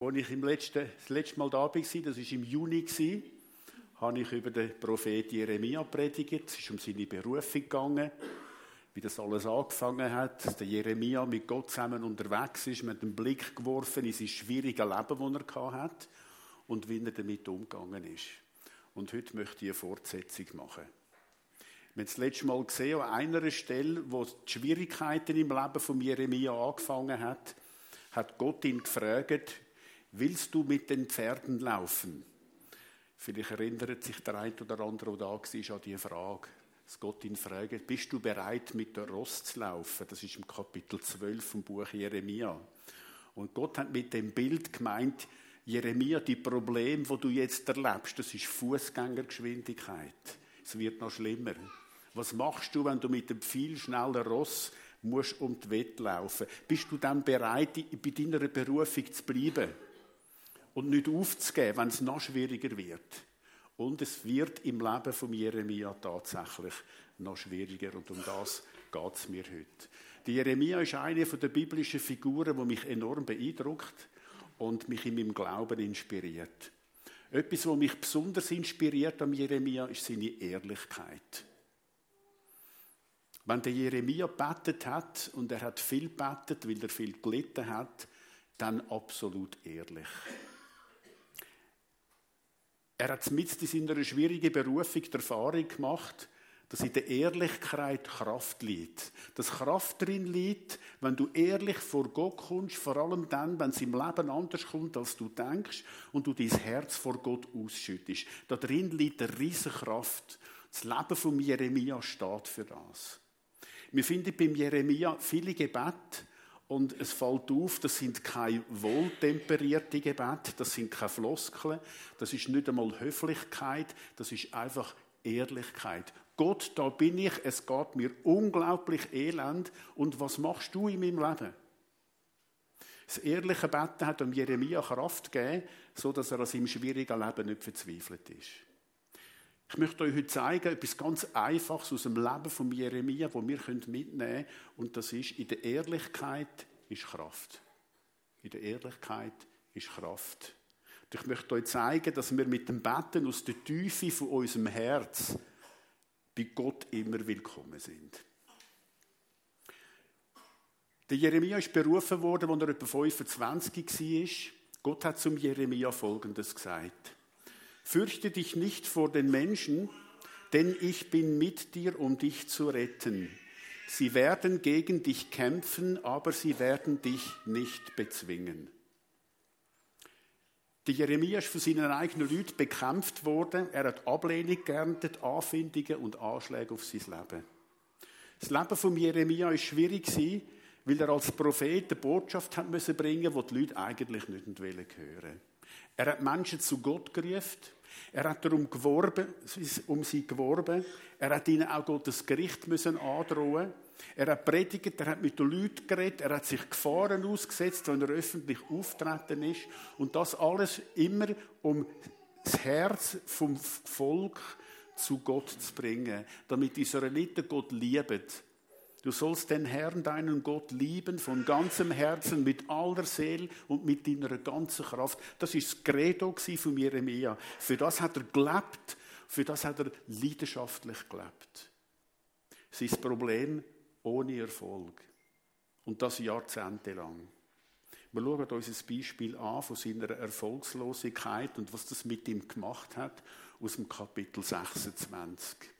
Als ich im letzten, das letzte Mal da war, das war im Juni, habe ich über den Prophet Jeremia predigt. Es ist um seine Berufung gegangen, wie das alles angefangen hat, dass der Jeremia mit Gott zusammen unterwegs ist, mit einem Blick geworfen in sein schwieriges Leben, das er hat und wie er damit umgegangen ist. Und heute möchte ich eine Fortsetzung machen. Wir haben das letzte Mal gesehen, an einer Stelle, wo die Schwierigkeiten im Leben von Jeremia angefangen hat, hat Gott ihn gefragt, willst du mit den Pferden laufen? Vielleicht erinnert sich der eine oder andere, der da war, an diese Frage. Dass Gott ihn fragt, bist du bereit, mit der Ross zu laufen? Das ist im Kapitel 12 vom Buch Jeremia. Und Gott hat mit dem Bild gemeint, Jeremia, die Probleme, wo du jetzt erlebst, das ist Fußgängergeschwindigkeit. Es wird noch schlimmer. Was machst du, wenn du mit dem viel schnellen Ross musst um die Wette laufen? Bist du dann bereit, bei deiner Berufung zu bleiben? Und nicht aufzugeben, wenn es noch schwieriger wird. Und es wird im Leben von Jeremia tatsächlich noch schwieriger und um das geht es mir heute. Die Jeremia ist eine der biblischen Figuren, die mich enorm beeindruckt und mich in meinem Glauben inspiriert. Etwas, was mich besonders inspiriert am Jeremia, ist seine Ehrlichkeit. Wenn der Jeremia betet hat, und er hat viel betet, weil er viel gelitten hat, dann absolut ehrlich. Er hat mit in seiner schwierigen Berufung die Erfahrung gemacht, dass in der Ehrlichkeit Kraft liegt. Dass Kraft drin liegt, wenn du ehrlich vor Gott kommst, vor allem dann, wenn es im Leben anders kommt, als du denkst, und du dein Herz vor Gott ausschüttest. Da drin liegt eine riesige Kraft. Das Leben von Jeremia steht für das. Wir finden beim Jeremia viele Gebete, und es fällt auf, das sind keine wohltemperierte Gebete, das sind keine Floskeln, das ist nicht einmal Höflichkeit, das ist einfach Ehrlichkeit. Gott, da bin ich, es geht mir unglaublich elend und was machst du in meinem Leben? Das ehrliche Beten hat Jeremia Kraft gegeben, so dass er an seinem schwierigen Leben nicht verzweifelt ist. Ich möchte euch heute zeigen, etwas ganz Einfaches aus dem Leben von Jeremia, das wir mitnehmen können. Und das ist, in der Ehrlichkeit ist Kraft. In der Ehrlichkeit ist Kraft. Und ich möchte euch zeigen, dass wir mit dem Betten aus der Tiefe von unserem Herz bei Gott immer willkommen sind. Der Jeremia ist berufen worden, als er etwa 25 war. Gott hat zum Jeremia Folgendes gesagt. Fürchte dich nicht vor den Menschen, denn ich bin mit dir, um dich zu retten. Sie werden gegen dich kämpfen, aber sie werden dich nicht bezwingen. Der Jeremia ist von seinen eigenen Leuten bekämpft worden. Er hat Ablehnung geerntet, Anfindungen und Anschläge auf sein Leben. Das Leben von Jeremia ist schwierig weil er als Prophet eine Botschaft hat müssen bringen, die die Leute eigentlich nicht hören Er hat Menschen zu Gott gerufen. Er hat darum geworben, um sie geworben. Er hat ihnen auch Gottes Gericht müssen androhen. Er hat predigt, er hat mit den Leuten geredet, er hat sich Gefahren ausgesetzt, wenn er öffentlich auftreten ist. Und das alles immer, um das Herz vom Volk zu Gott zu bringen, damit die Israeliten Gott lieben Du sollst den Herrn, deinen Gott, lieben von ganzem Herzen, mit aller Seele und mit deiner ganzen Kraft. Das ist das Credo von Jeremia. Für das hat er gelebt, für das hat er leidenschaftlich gelebt. Sein Problem ohne Erfolg. Und das jahrzehntelang. Wir schauen uns ein Beispiel an von seiner Erfolgslosigkeit und was das mit ihm gemacht hat, aus dem Kapitel 26.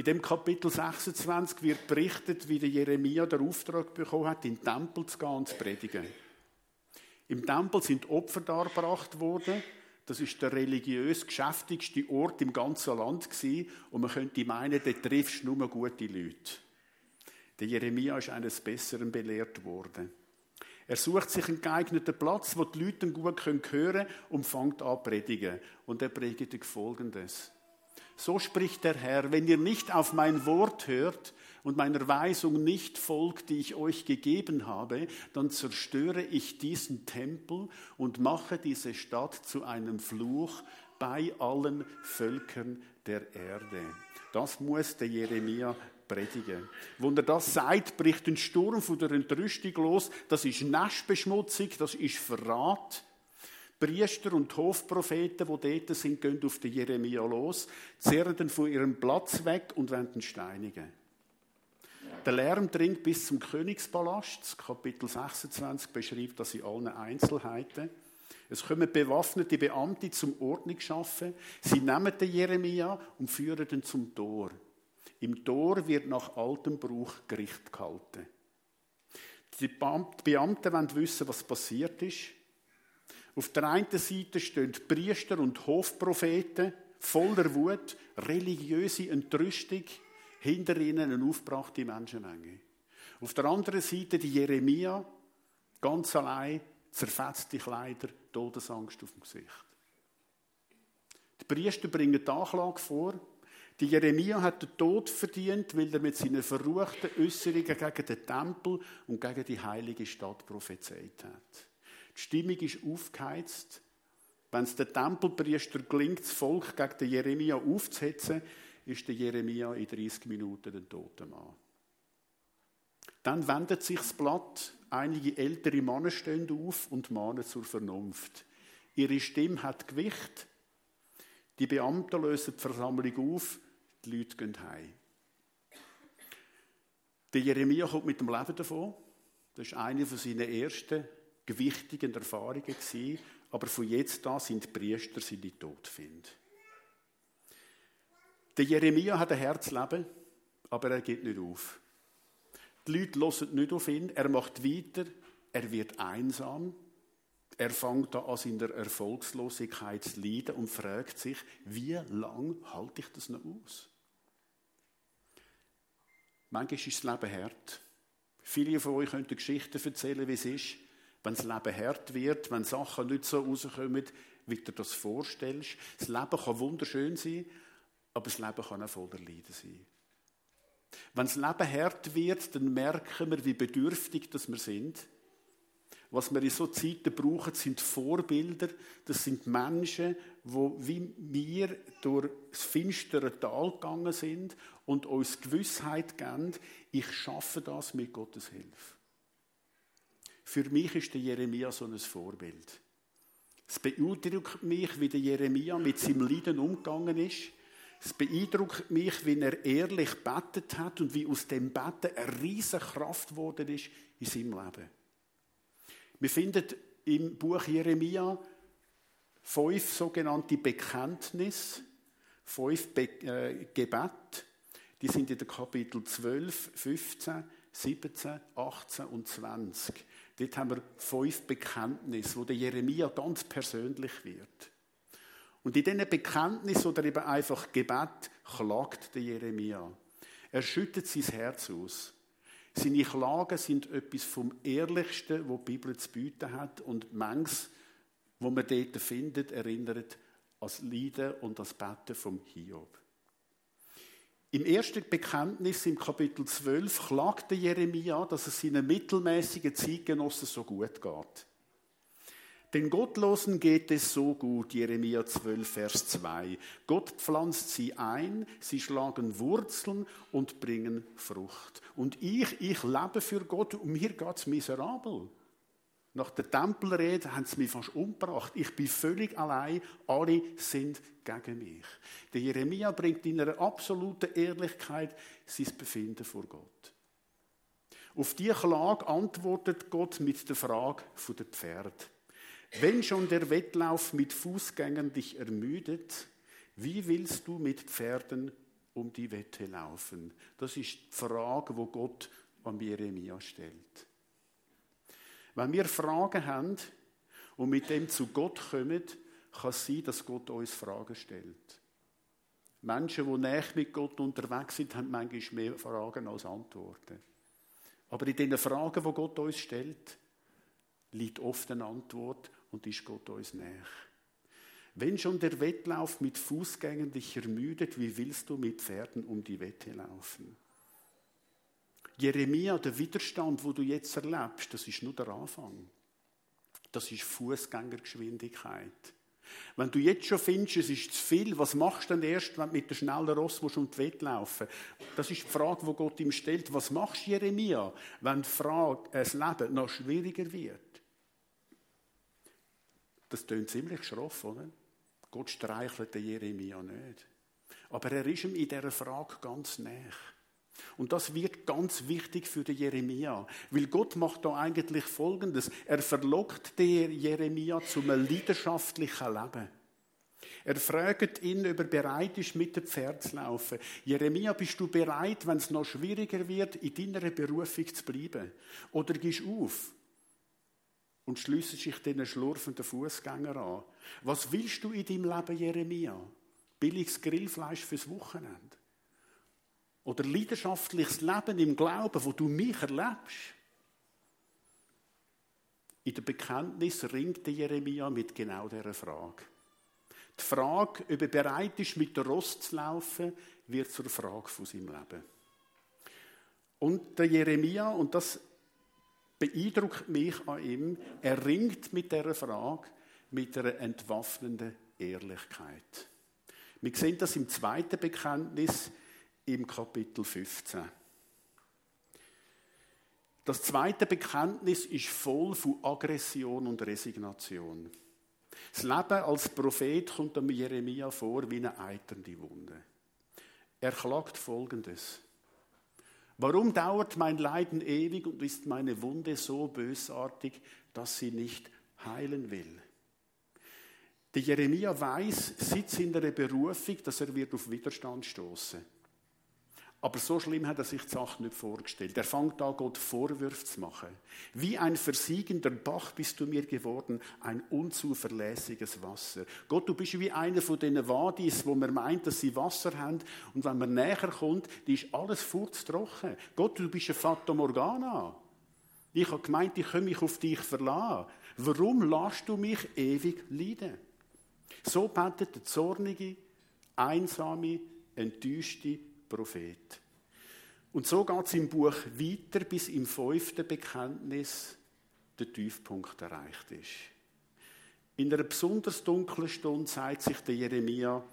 In dem Kapitel 26 wird berichtet, wie der Jeremia den Auftrag bekommen hat, in den Tempel zu gehen und zu predigen. Im Tempel sind Opfer dargebracht worden. Das ist der religiös geschäftigste Ort im ganzen Land gewesen. Und man könnte meinen, dort triffst du nur gute Leute. Der Jeremia ist eines Besseren belehrt worden. Er sucht sich einen geeigneten Platz, wo die Leute gut hören können und fängt an zu predigen. Und er predigt folgendes. So spricht der Herr, wenn ihr nicht auf mein Wort hört und meiner Weisung nicht folgt, die ich euch gegeben habe, dann zerstöre ich diesen Tempel und mache diese Stadt zu einem Fluch bei allen Völkern der Erde. Das muss der Jeremia predigen. Wenn er das sagt, bricht ein Sturm von der Entrüstung los. Das ist Naschbeschmutzung, das ist Verrat. Priester und Hofpropheten, die dort sind, gehen auf den Jeremia los, zerren ihn von ihrem Platz weg und ihn steinigen. Der Lärm dringt bis zum Königspalast. Kapitel 26 beschreibt das in allen Einzelheiten. Es kommen bewaffnete Beamte zum Ordnung schaffen. Sie nehmen den Jeremia und führen ihn zum Tor. Im Tor wird nach altem Brauch Gericht gehalten. Die Beamten wollen wissen, was passiert ist. Auf der einen Seite stehen Priester und Hofpropheten voller Wut, religiöse Entrüstung, hinter ihnen eine aufgebrachte Menschenmenge. Auf der anderen Seite die Jeremia, ganz allein, zerfetzte Kleider, Todesangst auf dem Gesicht. Die Priester bringen die Anklage vor. Die Jeremia hat den Tod verdient, weil er mit seinen verruchten Äußerungen gegen den Tempel und gegen die heilige Stadt prophezeit hat. Stimmung ist aufgeheizt. Wenn es den Tempelpriester gelingt, das Volk gegen den Jeremia aufzuhetzen, ist der Jeremia in 30 Minuten ein toter Mann. Dann wendet sich das Blatt, einige ältere Männer stehen auf und mahnen zur Vernunft. Ihre Stimme hat Gewicht. Die Beamten lösen die Versammlung auf, die Leute gehen heim. Der Jeremia kommt mit dem Leben davon. Das war eine von seinen ersten gewichtigen Erfahrungen. Aber von jetzt an sind die Priester seine Todfind. Der Jeremia hat ein Herzleben, aber er geht nicht auf. Die Leute hören nicht auf ihn, er macht weiter, er wird einsam, er fängt an, an seiner Erfolgslosigkeit zu leiden und fragt sich, wie lange halte ich das noch aus? Manchmal ist das Leben hart. Viele von euch können Geschichten erzählen, wie es ist, wenn das Leben hart wird, wenn Sachen nicht so rauskommen, wie du dir das vorstellst. Das Leben kann wunderschön sein, aber das Leben kann auch voller Leiden sein. Wenn das Leben hart wird, dann merken wir, wie bedürftig das wir sind. Was wir in so Zeiten brauchen, sind Vorbilder. Das sind Menschen, die wie wir durch das finstere Tal gegangen sind und uns Gewissheit geben, ich schaffe das mit Gottes Hilfe. Für mich ist der Jeremia so ein Vorbild. Es beeindruckt mich, wie der Jeremia mit seinem Leiden umgegangen ist es beeindruckt mich, wie er ehrlich betet hat und wie aus dem Betten eine riesige Kraft geworden ist in seinem Leben. Wir finden im Buch Jeremia fünf sogenannte Bekenntnisse, fünf Be äh, Gebete. Die sind in den Kapitel 12, 15, 17, 18 und 20. Dort haben wir fünf Bekenntnisse, wo der Jeremia ganz persönlich wird. Und in diesen Bekenntnis oder eben einfach Gebet klagt der Jeremia. Er schüttet sein Herz aus. Seine Klagen sind etwas vom Ehrlichsten, wo die Bibel zu bieten hat. Und manches, wo man dort findet, erinnert das Leiden und das Beten vom Hiob. Im ersten Bekenntnis im Kapitel 12 klagt der Jeremia, dass es seinen mittelmäßigen Zeitgenossen so gut geht. Den Gottlosen geht es so gut, Jeremia 12, Vers 2. Gott pflanzt sie ein, sie schlagen Wurzeln und bringen Frucht. Und ich, ich lebe für Gott und mir geht's miserabel. Nach der Tempelrede haben sie mich fast umgebracht. Ich bin völlig allein, alle sind gegen mich. Der Jeremia bringt in einer absoluten Ehrlichkeit sein Befinden vor Gott. Auf diese Klage antwortet Gott mit der Frage der Pferde. Wenn schon der Wettlauf mit Fußgängern dich ermüdet, wie willst du mit Pferden um die Wette laufen? Das ist die Frage, wo Gott an Jeremia stellt. Wenn wir Fragen haben und mit dem zu Gott kommen, kann es sein, dass Gott uns Fragen stellt. Menschen, die näher mit Gott unterwegs sind, haben manchmal mehr Fragen als Antworten. Aber in den Fragen, die Gott uns stellt, liegt oft eine Antwort und ist Gott uns näher. Wenn schon der Wettlauf mit Fußgängern dich ermüdet, wie willst du mit Pferden um die Wette laufen? Jeremia, der Widerstand, wo du jetzt erlebst, das ist nur der Anfang. Das ist Fußgängergeschwindigkeit. Wenn du jetzt schon findest, es ist zu viel, was machst du denn erst, wenn du mit der schnellen Ross musst um die Wette laufen? Das ist die Frage, die Gott ihm stellt. Was machst Jeremia, wenn die Frage, das Leben noch schwieriger wird? Das klingt ziemlich schroff, oder? Gott streichelt den Jeremia nicht. Aber er ist ihm in dieser Frage ganz nah. Und das wird ganz wichtig für den Jeremia, weil Gott macht da eigentlich Folgendes. Er verlockt den Jeremia zu einem leidenschaftlichen Leben. Er fragt ihn, ob er bereit ist, mit dem Pferd zu laufen. Jeremia, bist du bereit, wenn es noch schwieriger wird, in deiner Berufung zu bleiben? Oder gehst du auf und schliessest dich den schlurfenden Fußgänger an? Was willst du in deinem Leben, Jeremia? Billiges Grillfleisch fürs Wochenende? Oder leidenschaftliches Leben im Glauben, wo du mich erlebst? In der Bekenntnis ringt Jeremia mit genau dieser Frage. Die Frage, ob er bereit ist, mit der Rost zu laufen, wird zur Frage von seinem Leben. Und der Jeremia, und das beeindruckt mich an ihm, er ringt mit dieser Frage mit einer entwaffnenden Ehrlichkeit. Wir sehen das im zweiten Bekenntnis im Kapitel 15. Das zweite Bekenntnis ist voll von Aggression und Resignation. Das Leben als Prophet kommt dem Jeremia vor wie eine eiternde Wunde. Er klagt Folgendes. Warum dauert mein Leiden ewig und ist meine Wunde so bösartig, dass sie nicht heilen will? Der Jeremia weiß, sitzt in der Berufung, dass er wird auf Widerstand stoßen. Aber so schlimm hat er sich die Sache nicht vorgestellt. Er fängt an, Gott Vorwürfe zu machen. Wie ein versiegender Bach bist du mir geworden, ein unzuverlässiges Wasser. Gott, du bist wie einer von diesen Wadis, wo man meint, dass sie Wasser haben. Und wenn man näher kommt, die ist alles furztrocken. Gott, du bist ein Fata Morgana. Ich habe gemeint, ich kann mich auf dich verlassen. Warum lässt du mich ewig leiden? So betet der zornige, einsame, enttäuschte Prophet. Und so geht es im Buch weiter, bis im fünften Bekenntnis der Tiefpunkt erreicht ist. In einer besonders dunklen Stunde zeigt sich der Jeremia,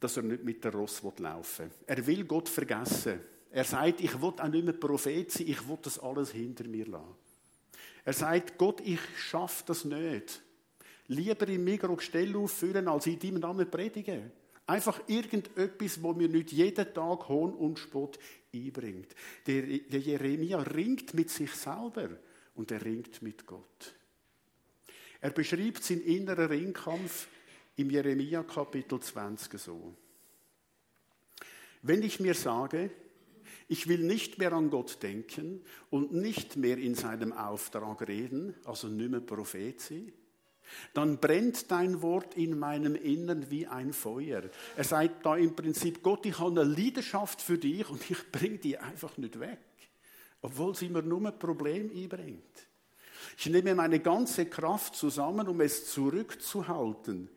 dass er nicht mit der Ross laufen will. Er will Gott vergessen. Er sagt, ich will auch nicht mehr Prophet sein, ich will das alles hinter mir lassen. Er sagt, Gott, ich schaffe das nicht. Lieber im Mikro Stelle auffüllen, als in deinem Namen predigen. Einfach irgendetwas, wo mir nicht jeden Tag Hohn und Spott einbringt. Der, der Jeremia ringt mit sich selber und er ringt mit Gott. Er beschreibt seinen inneren Ringkampf im Jeremia Kapitel 20 so. Wenn ich mir sage, ich will nicht mehr an Gott denken und nicht mehr in seinem Auftrag reden, also nicht mehr Prophet sein, dann brennt dein Wort in meinem Innern wie ein Feuer. Er sagt da im Prinzip, Gott, ich habe eine Leidenschaft für dich und ich bringe die einfach nicht weg, obwohl sie mir nur ein Problem einbringt. Ich nehme meine ganze Kraft zusammen, um es zurückzuhalten.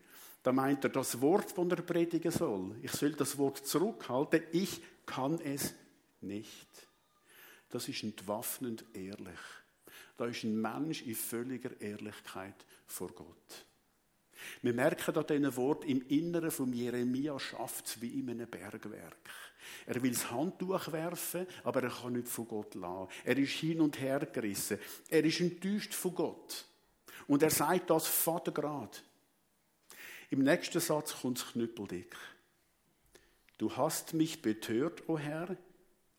Da meint er das Wort, das er predigen soll. Ich soll das Wort zurückhalten. Ich kann es nicht. Das ist entwaffnend ehrlich. Da ist ein Mensch in völliger Ehrlichkeit vor Gott. Wir merken an diesen Wort, im Inneren von Jeremia schafft es wie in einem Bergwerk. Er will das Handtuch werfen, aber er kann nicht von Gott lassen. Er ist hin und her gerissen. Er ist enttäuscht von Gott. Und er sagt das Vatergrad. Im nächsten Satz kommt es knüppeldick. Du hast mich betört, o oh Herr,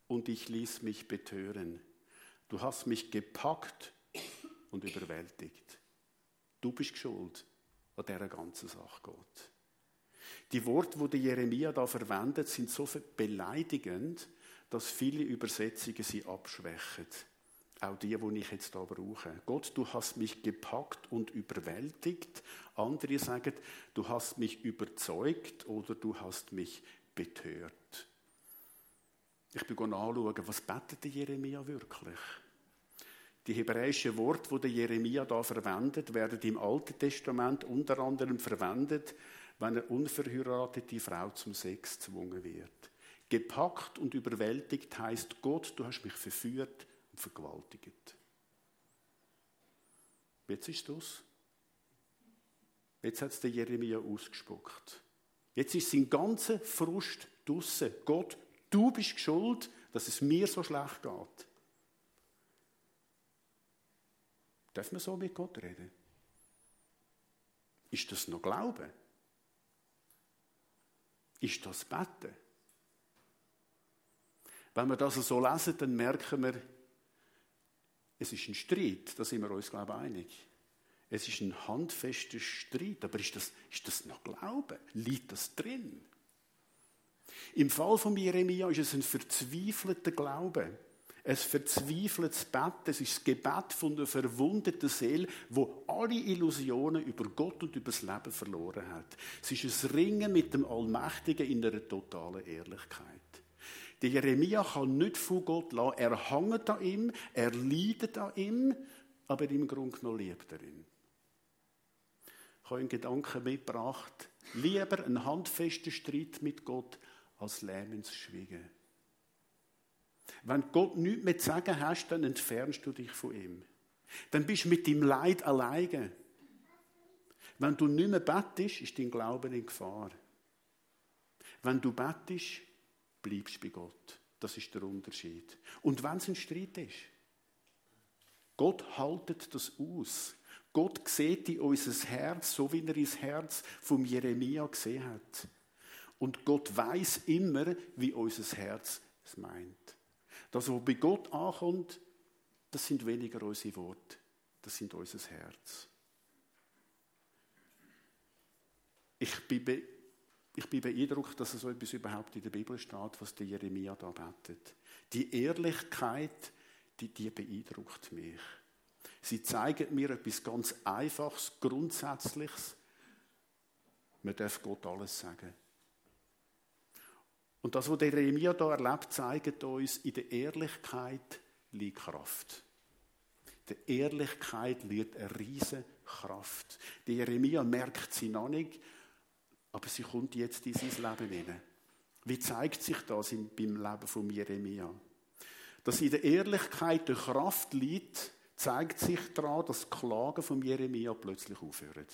und ich ließ mich betören. Du hast mich gepackt und überwältigt. Du bist schuld an dieser ganzen Sache, Gott. Die Worte, die Jeremia da verwendet, sind so beleidigend, dass viele Übersetzungen sie abschwächen. Auch die, die ich jetzt da brauche. Gott, du hast mich gepackt und überwältigt. Andere sagen, du hast mich überzeugt oder du hast mich betört. Ich bin anschauen, was betet Jeremia wirklich? Die hebräischen Worte, die Jeremia da verwendet, werden im Alten Testament unter anderem verwendet, wenn eine unverheiratete Frau zum Sex gezwungen wird. Gepackt und überwältigt heißt Gott, du hast mich verführt und vergewaltigt. Jetzt ist das. Jetzt hat es der Jeremia ausgespuckt. Jetzt ist sein ganzer Frust draussen. Gott, du bist schuld, dass es mir so schlecht geht. Darf man so mit Gott reden? Ist das noch Glauben? Ist das Betten? Wenn wir das so lesen, dann merken wir, es ist ein Streit, da sind wir uns, glaube ich, einig. Es ist ein handfester Streit, aber ist das, ist das noch Glauben? Liegt das drin? Im Fall von Jeremia ist es ein verzweifelter Glaube. Ein verzweifeltes Bett, es ist das Gebet von der verwundeten Seele, wo alle Illusionen über Gott und über das Leben verloren hat. Es ist ein Ringen mit dem Allmächtigen in einer totalen Ehrlichkeit. Der Jeremia kann nicht von Gott lassen. Er hängt an ihm, er leidet an ihm, aber im Grunde noch liebt er ihn. Ich habe einen Gedanken mitgebracht. Lieber einen handfesten Streit mit Gott als lähmendes Schweigen. Wenn Gott nichts mehr zu sagen hast, dann entfernst du dich von ihm. Dann bist du mit deinem Leid alleine. Wenn du nicht mehr bettest, ist dein Glauben in Gefahr. Wenn du bettest, bleibst du bei Gott. Das ist der Unterschied. Und wenn es ein Streit ist, Gott haltet das aus. Gott sieht in unser Herz, so wie er ins Herz von Jeremia gesehen hat. Und Gott weiß immer, wie unser Herz es meint. Das, was bei Gott ankommt, das sind weniger unsere Worte, das sind unser Herz. Ich bin, ich bin beeindruckt, dass so etwas überhaupt in der Bibel steht, was der Jeremia da betet. Die Ehrlichkeit, die, die beeindruckt mich. Sie zeigen mir etwas ganz Einfaches, Grundsätzliches. Man darf Gott alles sagen. Und das, was der Jeremia da erlebt, zeigt uns, in der Ehrlichkeit liegt Kraft. Der Ehrlichkeit liegt eine riesige Kraft. Der Jeremia merkt sie noch nicht, aber sie kommt jetzt in sein Leben hinein. Wie zeigt sich das beim Leben von Jeremia? Dass in der Ehrlichkeit die Kraft liegt, zeigt sich daran, dass die Klagen von Jeremia plötzlich aufhören.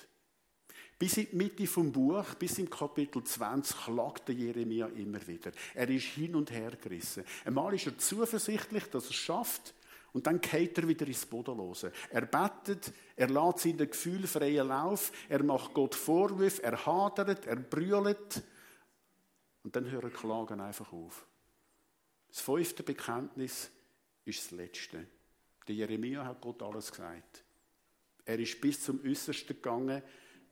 Bis in die Mitte vom Buch, bis im Kapitel 20, klagte Jeremia immer wieder. Er ist hin und her gerissen. Einmal ist er zuversichtlich, dass er es schafft, und dann geht er wieder ins Bodenlose. Er betet, er lässt seinen Gefühl freien Lauf, er macht Gott Vorwürfe, er hadert, er brüllt. Und dann hört Klagen einfach auf. Das fünfte Bekenntnis ist das letzte. Der Jeremia hat Gott alles gesagt. Er ist bis zum Äußersten gegangen.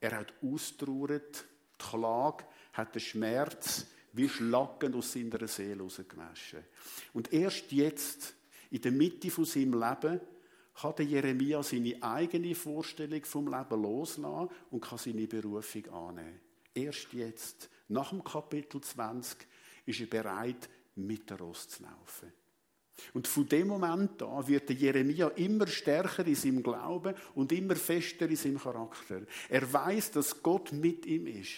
Er hat austrauert, die Klage, hat den Schmerz wie Schlacken aus seiner Seele rausgewaschen. Und erst jetzt, in der Mitte von seinem Leben, kann der Jeremia seine eigene Vorstellung vom Leben loslassen und kann seine Berufung annehmen. Erst jetzt, nach dem Kapitel 20, ist er bereit, mit der Ross zu laufen. Und von dem Moment an wird der Jeremia immer stärker in seinem Glauben und immer fester in seinem Charakter. Er weiß, dass Gott mit ihm ist.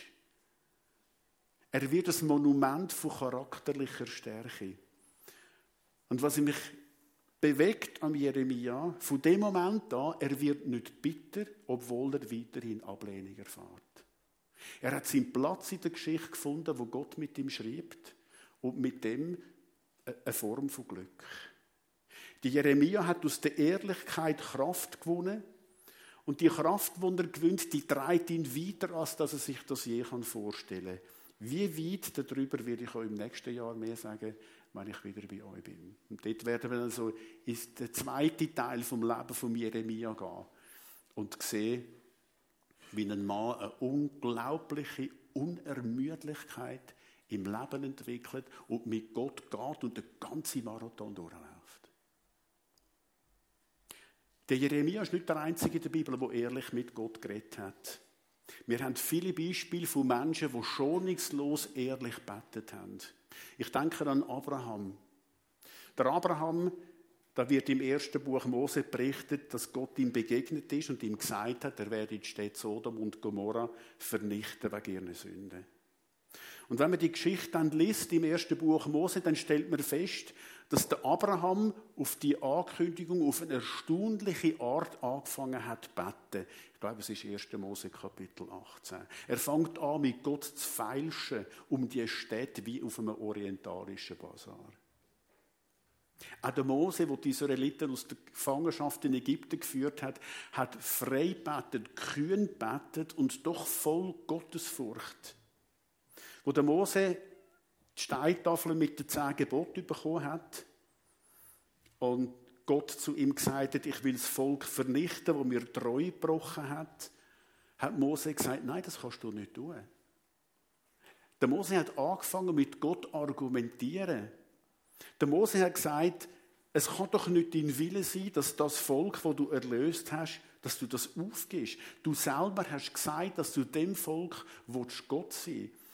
Er wird das Monument von charakterlicher Stärke. Und was mich bewegt am Jeremia, von dem Moment an, er wird nicht bitter, obwohl er weiterhin Ablehnung erfährt. Er hat seinen Platz in der Geschichte gefunden, wo Gott mit ihm schreibt und mit dem eine Form von Glück. Die Jeremia hat aus der Ehrlichkeit Kraft gewonnen und die Kraft, die er gewinnt, die treibt ihn weiter, als dass er sich das je vorstellen kann. Wie weit darüber werde ich euch im nächsten Jahr mehr sagen, wenn ich wieder bei euch bin. Und dort werden wir dann so in den zweiten Teil vom Leben von Jeremia gehen und sehen, wie ein Mann eine unglaubliche Unermüdlichkeit im Leben entwickelt und mit Gott geht und den ganzen Marathon durchläuft. Der Jeremia ist nicht der Einzige in der Bibel, der ehrlich mit Gott geredet hat. Wir haben viele Beispiele von Menschen, die schonungslos ehrlich betet haben. Ich denke an Abraham. Der Abraham, da wird im ersten Buch Mose berichtet, dass Gott ihm begegnet ist und ihm gesagt hat, er werde die Städte Sodom und Gomorra vernichten wegen ihren Sünden. Und wenn man die Geschichte dann liest im ersten Buch Mose, dann stellt man fest, dass der Abraham auf die Ankündigung auf eine erstaunliche Art angefangen hat zu beten. Ich glaube, es ist 1. Mose Kapitel 18. Er fängt an, mit Gott zu feilschen um die Städte wie auf einem orientalischen Bazar. Auch der Mose, der die Israeliten aus der Gefangenschaft in Ägypten geführt hat, hat frei betet, kühn betet und doch voll Gottesfurcht. Wo der Mose die Steintafel mit den zehn Geboten bekommen hat und Gott zu ihm gesagt hat, ich will das Volk vernichten, wo mir treu gebrochen hat, hat Mose gesagt, nein, das kannst du nicht tun. Der Mose hat angefangen mit Gott argumentieren. Der Mose hat gesagt, es kann doch nicht dein Wille sein, dass das Volk, das du erlöst hast, dass du das aufgibst. Du selber hast gesagt, dass du dem Volk Gott sein willst.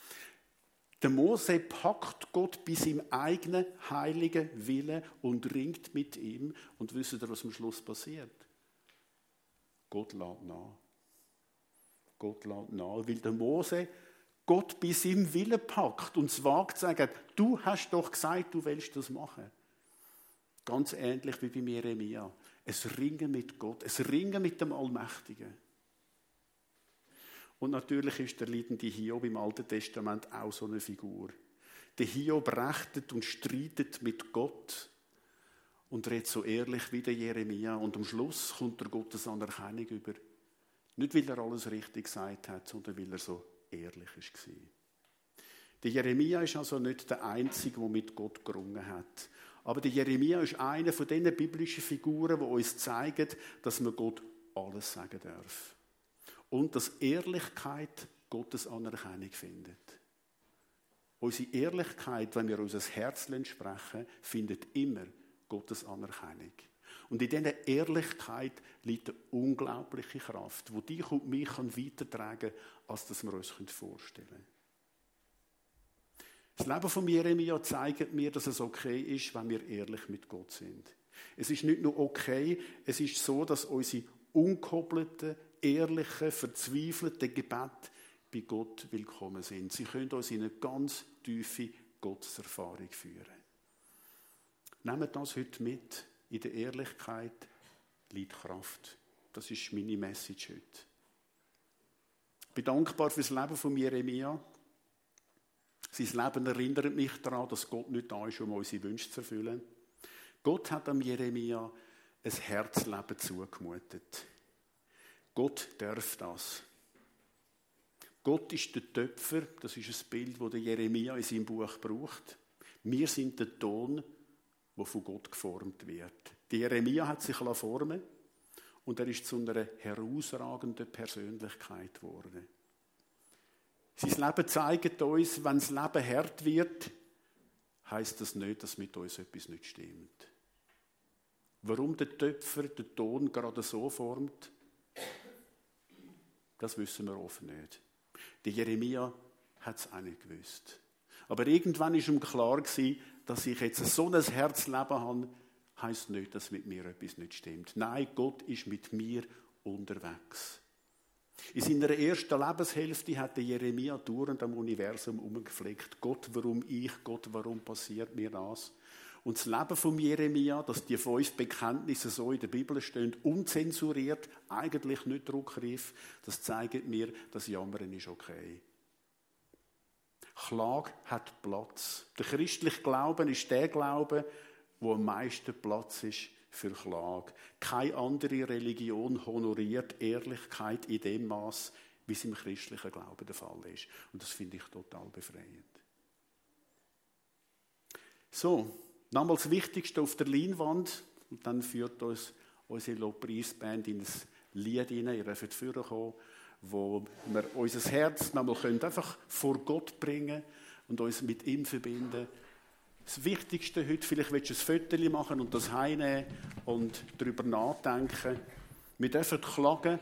Der Mose packt Gott bei seinem eigenen heiligen Willen und ringt mit ihm. Und wisst ihr, was am Schluss passiert? Gott lädt nach. Gott lädt nach, weil der Mose Gott bei seinem Willen packt und es wagt zu sagen, du hast doch gesagt, du willst das machen. Ganz ähnlich wie bei Jeremia. Es Ringen mit Gott, es Ringen mit dem Allmächtigen. Und natürlich ist der leidende Hiob im Alten Testament auch so eine Figur. Der Hiob rechtet und streitet mit Gott und redet so ehrlich wie der Jeremia. Und am Schluss kommt er Gottes Anerkennung über. Nicht, weil er alles richtig gesagt hat, sondern weil er so ehrlich war. Der Jeremia ist also nicht der Einzige, der mit Gott gerungen hat. Aber der Jeremia ist eine von diesen biblischen Figuren, die uns zeigen, dass man Gott alles sagen darf und dass Ehrlichkeit Gottes Anerkennung findet. Unsere Ehrlichkeit, wenn wir unser Herz sprechen, findet immer Gottes Anerkennung. Und in dieser Ehrlichkeit liegt eine unglaubliche Kraft, die dich und mich weitertragen kann, als das wir uns vorstellen können. Das Leben von Jeremia zeigt mir, dass es okay ist, wenn wir ehrlich mit Gott sind. Es ist nicht nur okay, es ist so, dass unsere unkoppelten, ehrlichen, verzweifelten Gebet bei Gott willkommen sind. Sie können uns in eine ganz tiefe Gotteserfahrung führen. Nehmt das heute mit. In der Ehrlichkeit liegt Kraft. Das ist meine Message heute. Ich bin dankbar für das Leben von Jeremia. Sein Leben erinnert mich daran, dass Gott nicht da ist, um unsere Wünsche zu erfüllen. Gott hat am Jeremia ein Herzleben zugemutet. Gott darf das. Gott ist der Töpfer, das ist ein Bild, das Jeremia in seinem Buch braucht. Wir sind der Ton, der von Gott geformt wird. Die Jeremia hat sich formen und er ist zu einer herausragenden Persönlichkeit geworden. Sein Leben zeigt uns, wenn das Leben hart wird, heißt das nicht, dass mit uns etwas nicht stimmt. Warum der Töpfer den Ton gerade so formt, das wissen wir oft nicht. Der Jeremia hat es auch nicht gewusst. Aber irgendwann ist ihm klar gewesen, dass ich jetzt so ein Herzleben habe, heißt nicht, dass mit mir etwas nicht stimmt. Nein, Gott ist mit mir unterwegs. In seiner ersten Lebenshälfte hat der Jeremia dauernd am Universum umgefleckt. Gott, warum ich? Gott, warum passiert mir das? Und das Leben von Jeremia, dass die fünf Bekenntnisse so in der Bibel stehen, unzensuriert, eigentlich nicht druckreif, das zeigt mir, dass Jammern ist okay. Klage hat Platz. Der christliche Glauben ist der Glaube, wo am meisten Platz ist für Klage. Keine andere Religion honoriert Ehrlichkeit in dem Maß, wie es im christlichen Glauben der Fall ist. Und das finde ich total befreiend. So, Nochmal das Wichtigste auf der Leinwand. Und dann führt uns unsere Lobpreisband in ein Lied hinein. Ihr dürft kommen, wo wir unser Herz nochmal einfach vor Gott bringen und uns mit ihm verbinden. Das Wichtigste heute, vielleicht willst du ein Foto machen und das heimnehmen und darüber nachdenken. Wir dürfen klagen.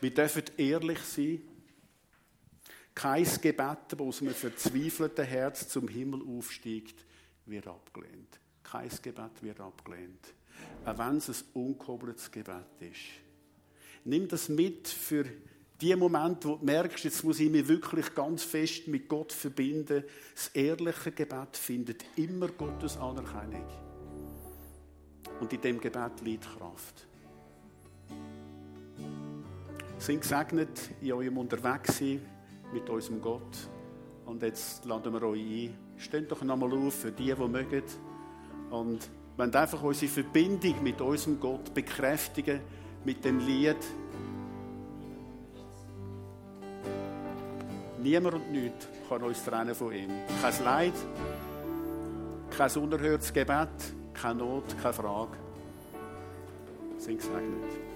Wir dürfen ehrlich sein. Kein Gebet, das aus einem verzweifelten Herz zum Himmel aufsteigt, wird abgelehnt. Kein Gebet wird abgelehnt. Auch wenn es ein unkoppeltes Gebet ist. Nimm das mit für die Momente, wo du merkst, jetzt muss ich mich wirklich ganz fest mit Gott verbinden. Das ehrliche Gebet findet immer Gottes Anerkennung. Und in dem Gebet liegt Kraft. Sind gesegnet in eurem Unterwegssein mit unserem Gott. Und jetzt laden wir euch ein, Steht doch nochmal auf für die, die mögen. Und wenn einfach unsere Verbindung mit unserem Gott bekräftigen, mit dem Lied, Niemand und nichts kann uns trennen von ihm. Kein Leid, kein unerhörtes Gebet, keine Not, keine Frage. Sind gesegnet.